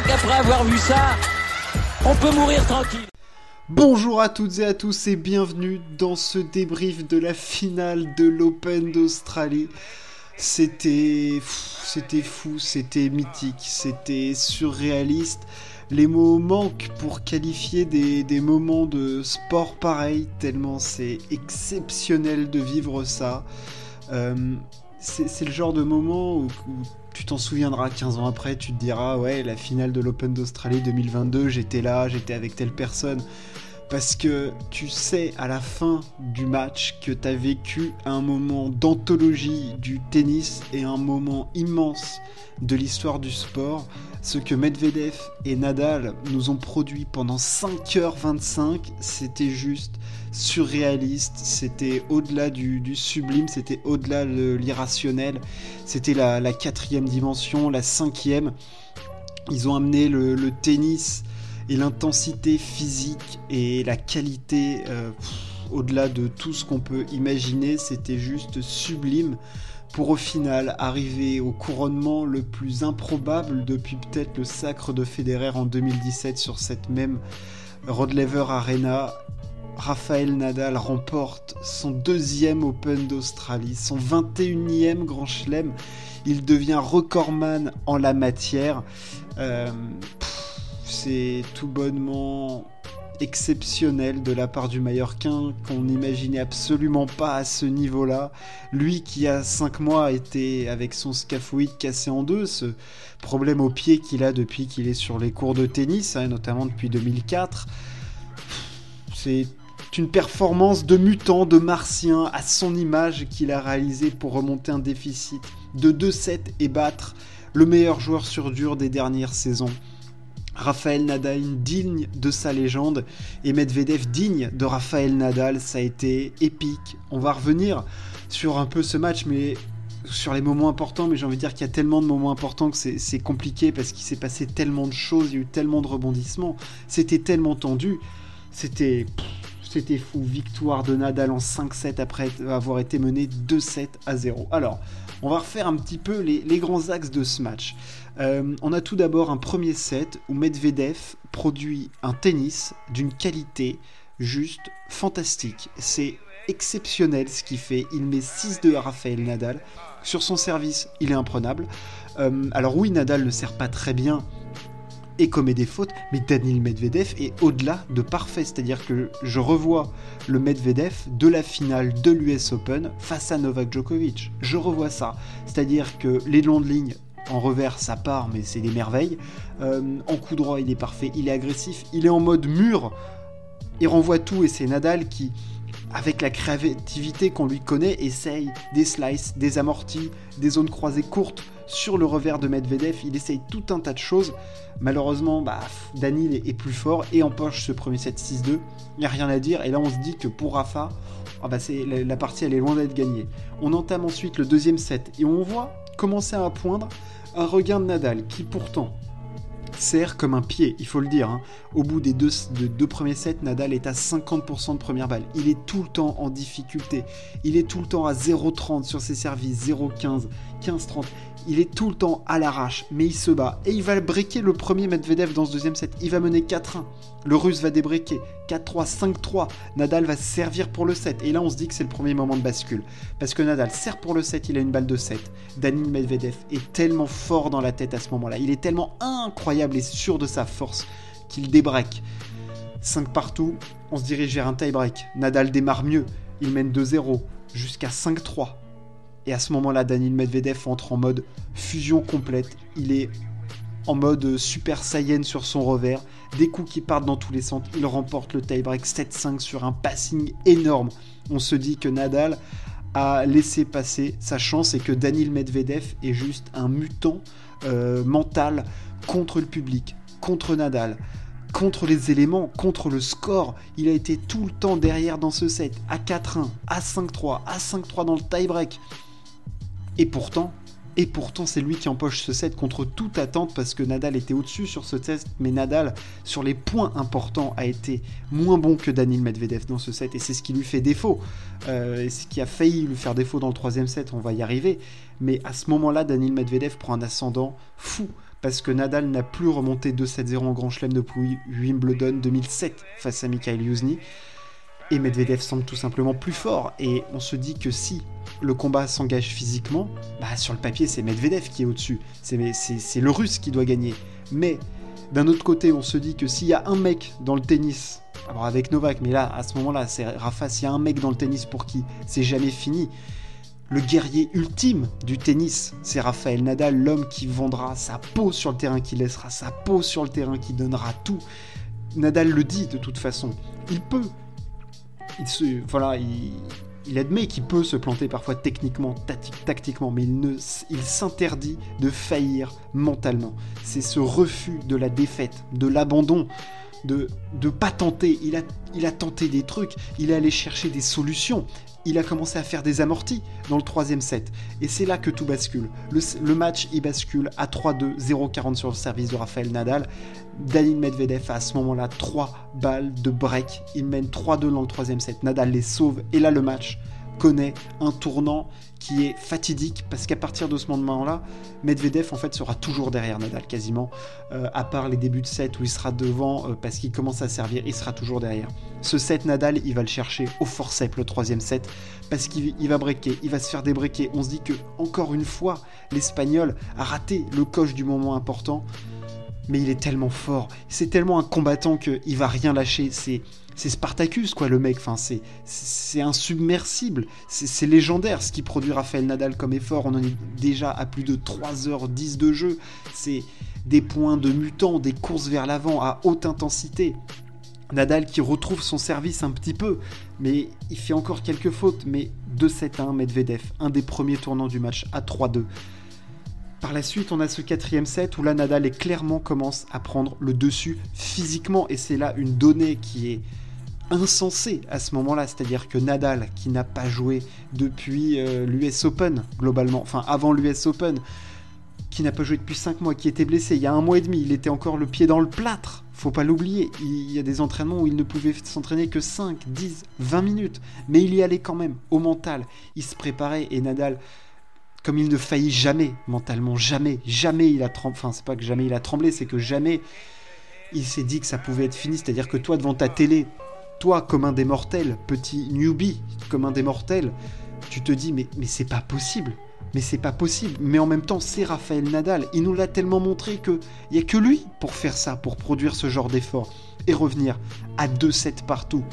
crois qu'après avoir vu ça, on peut mourir tranquille. Bonjour à toutes et à tous et bienvenue dans ce débrief de la finale de l'Open d'Australie. C'était fou, c'était mythique, c'était surréaliste. Les mots manquent pour qualifier des, moments de sport pareil, tellement c'est exceptionnel de vivre ça. Euh, c'est le genre de moment où, tu t'en souviendras 15 ans après, tu te diras ouais la finale de l'Open d'Australie 2022, j'étais là, j'étais avec telle personne. Parce que tu sais à la fin du match que tu as vécu un moment d'anthologie du tennis et un moment immense de l'histoire du sport. Ce que Medvedev et Nadal nous ont produit pendant 5h25, c'était juste surréaliste, c'était au-delà du, sublime, c'était au-delà de l'irrationnel, c'était la, quatrième dimension, la cinquième. Ils ont amené le, tennis et l'intensité physique et la qualité euh, au-delà de tout ce qu'on peut imaginer, c'était juste sublime pour au final arriver au couronnement le plus improbable depuis peut-être le sacre de Federer en 2017 sur cette même Rod Laver Arena. Rafael Nadal remporte son deuxième Open d'Australie, son 21e Grand Chelem. Il devient recordman en la matière. Euh, c'est tout bonnement exceptionnel de la part du Mallorquin qu'on n'imaginait absolument pas à ce niveau-là. Lui qui a 5 mois été avec son scaphoïde cassé en deux, ce problème au pied qu'il a depuis qu'il est sur les cours de tennis, hein, notamment depuis 2004. C'est une performance de mutant, de martien à son image qu'il a réalisé pour remonter un déficit de 2-7 et battre le meilleur joueur sur dur des dernières saisons. Raphaël Nadal digne de sa légende et Medvedev digne de Raphaël Nadal. Ça a été épique. On va revenir sur un peu ce match, mais sur les moments importants, mais j'ai envie de dire qu'il y a tellement de moments importants que c'est compliqué parce qu'il s'est passé tellement de choses, il y a eu tellement de rebondissements, c'était tellement tendu, c'était fou. Victoire de Nadal en 5-7 après avoir été mené 2-7 à 0. Alors, on va refaire un petit peu les grands axes de ce match. Euh, on a tout d'abord un premier set où Medvedev produit un tennis d'une qualité juste fantastique. C'est exceptionnel ce qu'il fait. Il met 6-2 à Rafael Nadal. Sur son service, il est imprenable. Euh, alors oui, Nadal ne sert pas très bien et commet des fautes, mais Daniel Medvedev est au-delà de parfait. C'est-à-dire que je revois le Medvedev de la finale de l'US Open face à Novak Djokovic. Je revois ça. C'est-à-dire que les longs de ligne en revers, ça part, mais c'est des merveilles. Euh, en coup droit, il est parfait, il est agressif, il est en mode mur. Il renvoie tout et c'est Nadal qui, avec la créativité qu'on lui connaît, essaye des slices, des amortis, des zones croisées courtes sur le revers de Medvedev. Il essaye tout un tas de choses. Malheureusement, bah, est plus fort et empoche ce premier set 6-2. Il n'y a rien à dire. Et là, on se dit que pour Rafa, ah bah, la, la partie elle est loin d'être gagnée. On entame ensuite le deuxième set et on voit commencer à poindre un regain de Nadal qui pourtant sert comme un pied, il faut le dire. Hein. Au bout des deux, premiers sets, Nadal est à 50% de première balle. Il est tout le temps en difficulté. Il est tout le temps à 0,30 sur ses services, 0,15, 15-30. Il est tout le temps à l'arrache, mais il se bat. Et il va breaker le premier Medvedev dans ce deuxième set. Il va mener 4-1. Le russe va débreaker. 4-3, 5-3. Nadal va servir pour le set. Et là, on se dit que c'est le premier moment de bascule. Parce que Nadal sert pour le set, il a une balle de 7. Danil Medvedev est tellement fort dans la tête à ce moment-là. Il est tellement incroyable et sûr de sa force qu'il débreak. 5 partout, on se dirige vers un tie-break. Nadal démarre mieux. Il mène 2-0 jusqu'à 5-3. Et à ce moment-là, Daniel Medvedev entre en mode fusion complète. Il est en mode Super Saiyan sur son revers. Des coups qui partent dans tous les sens. Il remporte le tie-break 7-5 sur un passing énorme. On se dit que Nadal a laissé passer sa chance et que Daniel Medvedev est juste un mutant euh, mental contre le public, contre Nadal, contre les éléments, contre le score. Il a été tout le temps derrière dans ce set, à 4-1, à 5-3, à 5-3 dans le tie-break. Et pourtant, et pourtant, c'est lui qui empoche ce set contre toute attente parce que Nadal était au-dessus sur ce test, mais Nadal, sur les points importants, a été moins bon que Daniel Medvedev dans ce set et c'est ce qui lui fait défaut. Euh, ce qui a failli lui faire défaut dans le troisième set, on va y arriver. Mais à ce moment-là, Daniel Medvedev prend un ascendant fou parce que Nadal n'a plus remonté 2-7-0 en Grand Chelem depuis Wimbledon 2007 face à Mikhail Yuzny. Et Medvedev semble tout simplement plus fort. Et on se dit que si le combat s'engage physiquement, bah sur le papier c'est Medvedev qui est au-dessus. C'est le russe qui doit gagner. Mais d'un autre côté, on se dit que s'il y a un mec dans le tennis, alors avec Novak, mais là, à ce moment-là, c'est Rafa, s'il y a un mec dans le tennis pour qui c'est jamais fini, le guerrier ultime du tennis, c'est Raphaël Nadal, l'homme qui vendra sa peau sur le terrain, qui laissera sa peau sur le terrain, qui donnera tout. Nadal le dit de toute façon. Il peut. Il se, voilà, il, admet qu'il peut se planter parfois techniquement, tactiquement, mais il, ne, il s'interdit de faillir mentalement. C'est ce refus de la défaite, de l'abandon, de ne pas tenter. Il a, il a tenté des trucs, il est allé chercher des solutions il a commencé à faire des amortis dans le troisième set. Et c'est là que tout bascule. Le, match, il bascule à 3-2, 0-40 sur le service de Raphaël Nadal. Danil Medvedev a à ce moment-là 3 balles de break. Il mène 3-2 dans le troisième set. Nadal les sauve. Et là, le match connaît un tournant qui est fatidique parce qu'à partir de ce moment-là, Medvedev en fait sera toujours derrière Nadal quasiment, euh, à part les débuts de set où il sera devant euh, parce qu'il commence à servir, il sera toujours derrière. Ce set Nadal, il va le chercher au forceps le troisième set parce qu'il va breaker, il va se faire débreaker. On se dit que encore une fois, l'Espagnol a raté le coche du moment important, mais il est tellement fort, c'est tellement un combattant qu'il va rien lâcher. C'est Spartacus, quoi, le mec. Enfin, c'est, c'est insubmersible. C'est, légendaire ce qui produit Raphaël Nadal comme effort. On en est déjà à plus de 3h10 de jeu. C'est des points de mutant, des courses vers l'avant à haute intensité. Nadal qui retrouve son service un petit peu, mais il fait encore quelques fautes. Mais 2-7-1, Medvedev, un des premiers tournants du match à 3-2. Par la suite, on a ce quatrième set où là, Nadal est clairement commence à prendre le dessus physiquement. Et c'est là une donnée qui est insensé à ce moment-là. C'est-à-dire que Nadal, qui n'a pas joué depuis euh, l'US Open, globalement, enfin avant l'US Open, qui n'a pas joué depuis 5 mois, qui était blessé il y a un mois et demi, il était encore le pied dans le plâtre. Faut pas l'oublier, il y a des entraînements où il ne pouvait s'entraîner que 5, 10, 20 minutes. Mais il y allait quand même, au mental. Il se préparait et Nadal, comme il ne faillit jamais, mentalement, jamais, jamais il a tremblé. Enfin, c'est pas que jamais il a tremblé, c'est que jamais il s'est dit que ça pouvait être fini. C'est-à-dire que toi, devant ta télé, toi, comme un des mortels, petit newbie, comme un des mortels, tu te dis, mais, mais c'est pas possible. Mais c'est pas possible. Mais en même temps, c'est Raphaël Nadal. Il nous l'a tellement montré qu'il n'y a que lui pour faire ça, pour produire ce genre d'effort. Et revenir à 2-7 partout.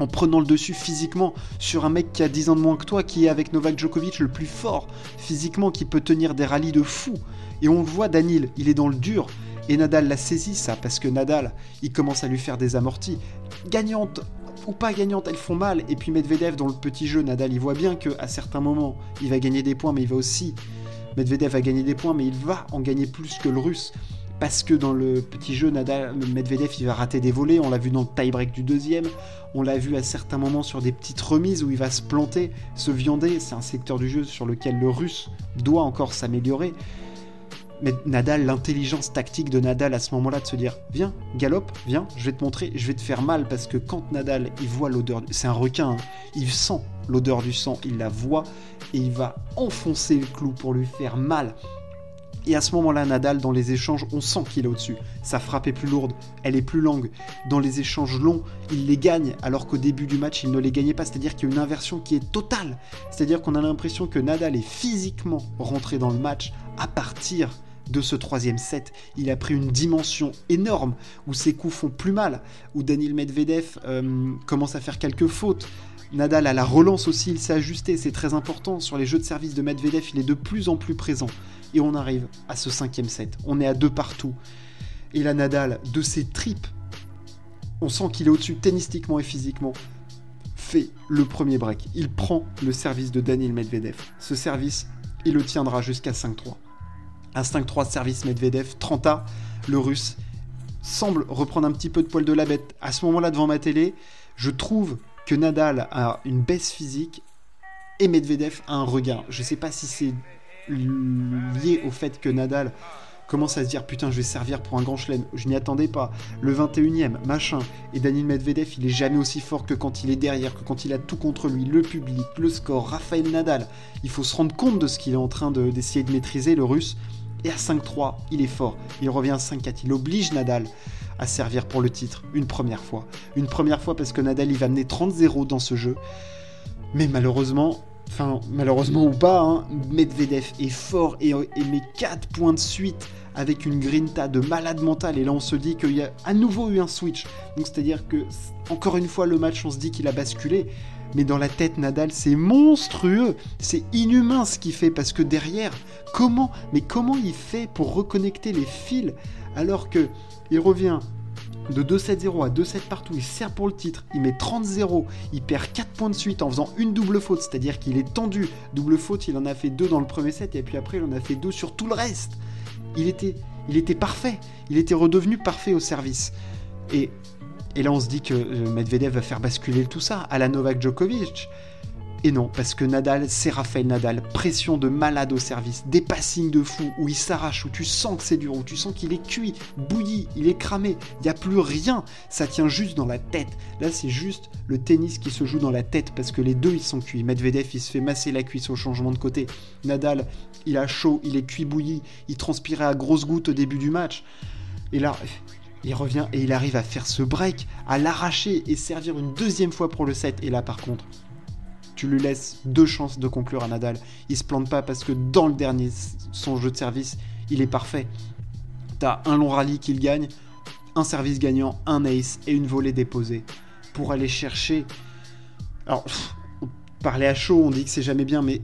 En prenant le dessus physiquement sur un mec qui a 10 ans de moins que toi, qui est avec Novak Djokovic le plus fort physiquement, qui peut tenir des rallyes de fou. Et on le voit, Danil, il est dans le dur. Et Nadal l'a saisi ça, parce que Nadal, il commence à lui faire des amortis. Gagnante ou pas gagnante, elles font mal. Et puis Medvedev, dans le petit jeu, Nadal, il voit bien qu'à certains moments, il va gagner des points, mais il va aussi... Medvedev va gagner des points, mais il va en gagner plus que le russe. Parce que dans le petit jeu, Nadal, Medvedev, il va rater des volets. On l'a vu dans le tie-break du deuxième. On l'a vu à certains moments sur des petites remises où il va se planter, se viander. C'est un secteur du jeu sur lequel le russe doit encore s'améliorer. Mais Nadal, l'intelligence tactique de Nadal à ce moment-là de se dire Viens, galope, viens, je vais te montrer, je vais te faire mal parce que quand Nadal, il voit l'odeur, c'est un requin, hein, il sent l'odeur du sang, il la voit et il va enfoncer le clou pour lui faire mal. Et à ce moment-là, Nadal, dans les échanges, on sent qu'il est au-dessus. Sa frappe est plus lourde, elle est plus longue. Dans les échanges longs, il les gagne, alors qu'au début du match, il ne les gagnait pas. C'est-à-dire qu'il y a une inversion qui est totale. C'est-à-dire qu'on a l'impression que Nadal est physiquement rentré dans le match à partir de ce troisième set. Il a pris une dimension énorme où ses coups font plus mal, où Daniel Medvedev euh, commence à faire quelques fautes. Nadal à la relance aussi, il s'est ajusté, c'est très important. Sur les jeux de service de Medvedev, il est de plus en plus présent. Et on arrive à ce cinquième set. On est à deux partout. Et la Nadal, de ses tripes, on sent qu'il est au-dessus tennistiquement et physiquement, fait le premier break. Il prend le service de Daniel Medvedev. Ce service, il le tiendra jusqu'à 5-3. Un 5-3 service Medvedev, 30A, le russe, semble reprendre un petit peu de poil de la bête. À ce moment-là, devant ma télé, je trouve que Nadal a une baisse physique et Medvedev a un regain. Je ne sais pas si c'est lié au fait que Nadal commence à se dire putain je vais servir pour un grand chelem, je n'y attendais pas, le 21ème, machin, et Daniel Medvedev il est jamais aussi fort que quand il est derrière, que quand il a tout contre lui, le public, le score, Raphaël Nadal, il faut se rendre compte de ce qu'il est en train d'essayer de maîtriser le russe, Et à 5-3, il est fort. Il revient à 5-4. Il oblige Nadal à servir pour le titre une première fois. Une première fois parce que Nadal il va mener 30-0 dans ce jeu. Mais malheureusement, enfin malheureusement ou pas, hein, Medvedev est fort et, et met 4 points de suite avec une grinta de malade mental. Et là on se dit qu'il y a à nouveau eu un switch. Donc c'est-à-dire que encore une fois le match on se dit qu'il a basculé. Mais dans la tête, Nadal, c'est monstrueux, c'est inhumain ce qu'il fait parce que derrière, comment, mais comment il fait pour reconnecter les fils alors que il revient de 2-7-0 à 2-7 partout, il sert pour le titre, il met 30-0, il perd 4 points de suite en faisant une double faute, c'est-à-dire qu'il est tendu. Double faute, il en a fait 2 dans le premier set et puis après il en a fait 2 sur tout le reste. Il était, il était parfait, il était redevenu parfait au service. Et, et là on se dit que euh, Medvedev va faire basculer tout ça à la Novak Djokovic. Et non, parce que Nadal, c'est Raphaël Nadal. Pression de malade au service, des passings de fou, où il s'arrache, où tu sens que c'est dur, où tu sens qu'il est cuit, bouilli, il est cramé. Il n'y a plus rien. Ça tient juste dans la tête. Là, c'est juste le tennis qui se joue dans la tête, parce que les deux, ils sont cuits. Medvedev, il se fait masser la cuisse au changement de côté. Nadal, il a chaud, il est cuit bouilli, il transpirait à grosses gouttes au début du match. Et là, il revient et il arrive à faire ce break, à l'arracher et servir une deuxième fois pour le set. Et là, par contre, tu lui laisses deux chances de conclure à Nadal. Il se plante pas parce que dans le dernier, son jeu de service, il est parfait. T'as un long rallye qu'il gagne, un service gagnant, un ace et une volée déposée. Pour aller chercher. Alors, parler à chaud, on dit que c'est jamais bien, mais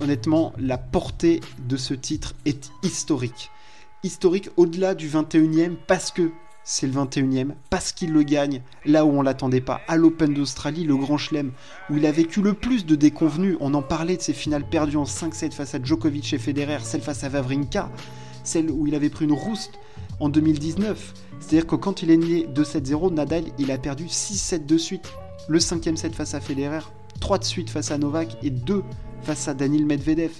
honnêtement, la portée de ce titre est historique. Historique au-delà du 21e parce que c'est le 21e, parce qu'il le gagne là où on l'attendait pas, à l'Open d'Australie, le Grand Chelem, où il a vécu le plus de déconvenus. On en parlait de ses finales perdues en 5-7 face à Djokovic et Federer, celle face à Vavrinka, celle où il avait pris une rouste en 2019. C'est-à-dire que quand il est né 2-7-0, Nadal, il a perdu 6-7 de suite. Le cinquième set face à Federer, 3 de suite face à Novak et 2 face à Daniil Medvedev.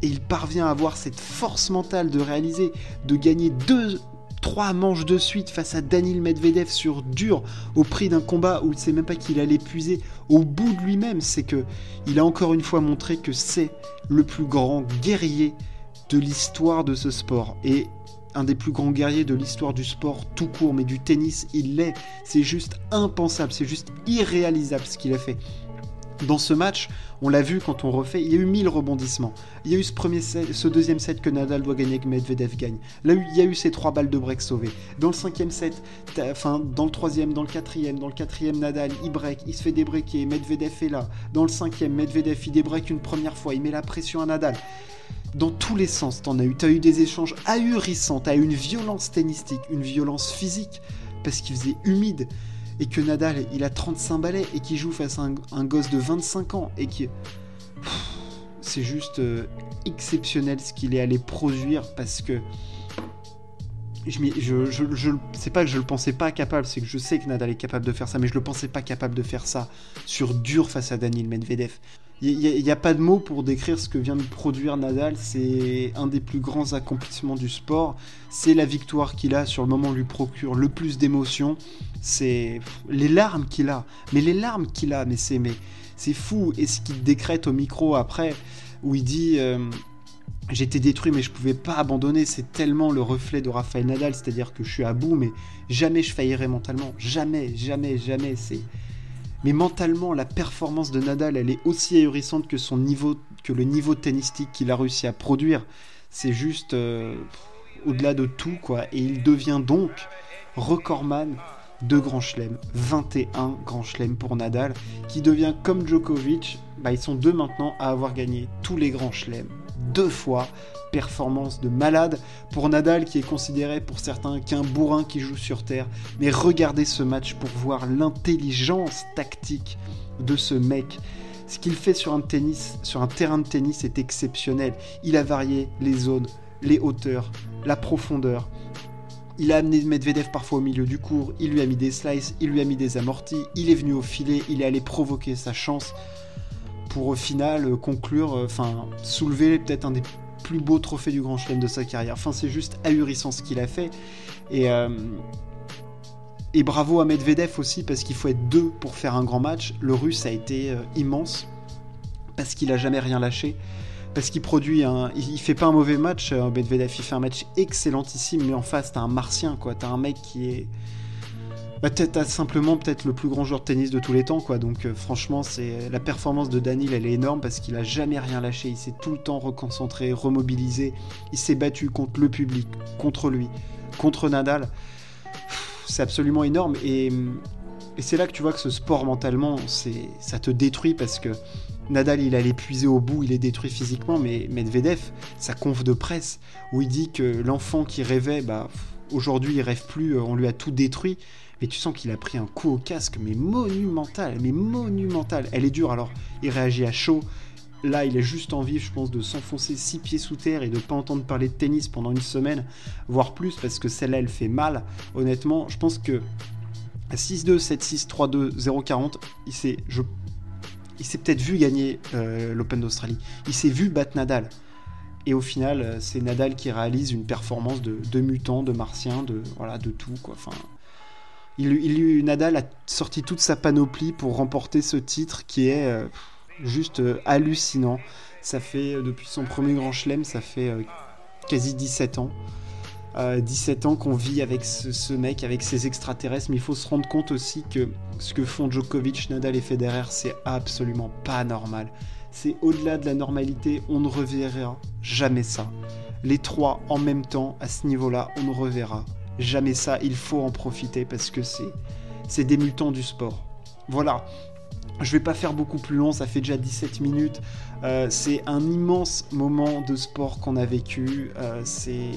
Et il parvient à avoir cette force mentale de réaliser, de gagner deux trois manches de suite face à Daniil Medvedev sur dur au prix d'un combat où il ne sait même pas qu'il allait puiser au bout de lui-même, c'est que il a encore une fois montré que c'est le plus grand guerrier de l'histoire de ce sport et un des plus grands guerriers de l'histoire du sport tout court, mais du tennis, il l'est. C'est juste impensable, c'est juste irréalisable ce qu'il a fait. Dans ce match, on l'a vu quand on refait, il y a eu 1000 rebondissements. Il y a eu ce, premier ce deuxième set que Nadal doit gagner, que Medvedev gagne. Là, il y a eu ces trois balles de break sauvées. Dans le cinquième set, enfin, dans le troisième, dans le quatrième, dans le quatrième, Nadal, il break, il se fait débreaker, Medvedev est là. Dans le cinquième, Medvedev, il débreak une première fois, il met la pression à Nadal. Dans tous les sens, t'en as eu. T'as eu des échanges ahurissants, t'as eu une violence tennistique, une violence physique, parce qu'il faisait humide et que Nadal il a 35 balais et qui joue face à un, gosse de 25 ans et qui c'est juste euh, exceptionnel ce qu'il est allé produire parce que je, je, je, c'est pas que je le pensais pas capable, c'est que je sais que Nadal est capable de faire ça, mais je le pensais pas capable de faire ça sur dur face à Daniel Medvedev. Il n'y a, pas de mots pour décrire ce que vient de produire Nadal. C'est un des plus grands accomplissements du sport. C'est la victoire qu'il a sur le moment lui procure le plus d'émotions. C'est les larmes qu'il a. Mais les larmes qu'il a, mais c'est mais c'est fou. Et ce qu'il décrète au micro après, où il dit euh, J'étais détruit, mais je pouvais pas abandonner. C'est tellement le reflet de Rafael Nadal. C'est-à-dire que je suis à bout, mais jamais je faillirai mentalement. Jamais, jamais, jamais. C'est mais mentalement, la performance de Nadal, elle est aussi ahurissante que son niveau, que le niveau tennistique qu'il a réussi à produire. C'est juste euh, au-delà de tout, quoi. Et il devient donc recordman de Grand Chelem, 21 Grand Chelem pour Nadal, qui devient comme Djokovic, bah, ils sont deux maintenant à avoir gagné tous les Grands Chelems deux fois. Performance de malade pour Nadal qui est considéré pour certains qu'un bourrin qui joue sur terre. Mais regardez ce match pour voir l'intelligence tactique de ce mec. Ce qu'il fait sur un tennis, sur un terrain de tennis est exceptionnel. Il a varié les zones, les hauteurs, la profondeur. Il a amené Medvedev parfois au milieu du cours, il lui a mis des slices, il lui a mis des amortis, il est venu au filet, il est allé provoquer sa chance pour au final euh, conclure, euh, enfin soulever peut-être un des plus beaux trophées du Grand Chelem de sa carrière. C'est juste ahurissant ce qu'il a fait. Et, euh, et bravo à Medvedev aussi, parce qu'il faut être deux pour faire un grand match. Le russe a été immense, parce qu'il a jamais rien lâché. parce qu'il produit un. Il, fait pas un mauvais match, Medvedev, il fait un match excellentissime, mais en face, t'as un martien, quoi. T'as un mec qui est. Bah, t'as simplement peut-être le plus grand joueur de tennis de tous les temps, quoi. Donc, euh, franchement, c'est la performance de Danil, elle est énorme parce qu'il a jamais rien lâché. Il s'est tout le temps reconcentré, remobilisé. Il s'est battu contre le public, contre lui, contre Nadal. C'est absolument énorme et. C'est là que tu vois que ce sport mentalement, ça te détruit parce que Nadal, il a l'épuisé au bout, il est détruit physiquement, mais Medvedev, sa conf de presse, où il dit que l'enfant qui rêvait, bah, aujourd'hui il rêve plus, euh, on lui a tout détruit. Mais tu sens qu'il a pris un coup au casque, mais monumental, mais monumental. Elle est dure, alors il réagit à chaud. Là, il a juste envie, je pense, de s'enfoncer six pieds sous terre et de pas entendre parler de tennis pendant une semaine, voire plus, parce que celle-là, elle fait mal. Honnêtement, je pense que 6-2, 7-6, 3-2, 0-40, il s'est, je peut-être vu gagner euh, l'Open d'Australie. Il s'est vu battre Nadal. Et au final, euh, c'est Nadal qui réalise une performance de, de mutant, de martien, de voilà, de tout quoi. Enfin, il, il, Nadal a sorti toute sa panoplie pour remporter ce titre qui est euh, juste hallucinant. Ça fait depuis son premier Grand Chelem, ça fait quasi 17 ans. 17 ans qu'on vit avec ce, mec, avec ses extraterrestres, mais il faut se rendre compte aussi que ce que font Djokovic, Nadal et Federer, c'est absolument pas normal. C'est au-delà de la normalité, on ne reverra jamais ça. Les trois en même temps, à ce niveau-là, on ne reverra jamais ça. Il faut en profiter parce que c'est, c'est des mutants du sport. Voilà, je vais pas faire beaucoup plus long, ça fait déjà 17 minutes. Euh, c'est un immense moment de sport qu'on a vécu. Euh, c'est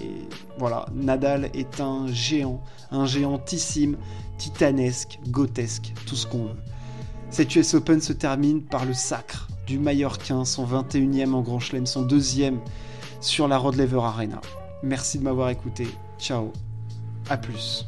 voilà, Nadal est un géant, un géantissime, titanesque, grotesque, tout ce qu'on veut. Cette US Open se termine par le sacre du Mallorquin, son 21e en Grand Chelem, son deuxième sur la Rod Lever Arena. Merci de m'avoir écouté. Ciao. À plus.